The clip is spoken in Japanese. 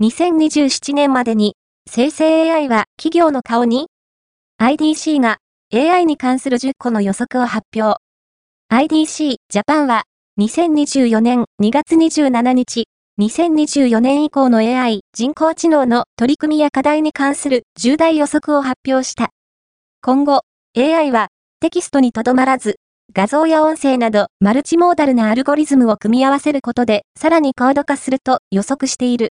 2027年までに、生成 AI は企業の顔に ?IDC が AI に関する10個の予測を発表。IDC ジャパンは2024年2月27日、2024年以降の AI 人工知能の取り組みや課題に関する重大予測を発表した。今後、AI はテキストにとどまらず、画像や音声などマルチモーダルなアルゴリズムを組み合わせることでさらに高度化すると予測している。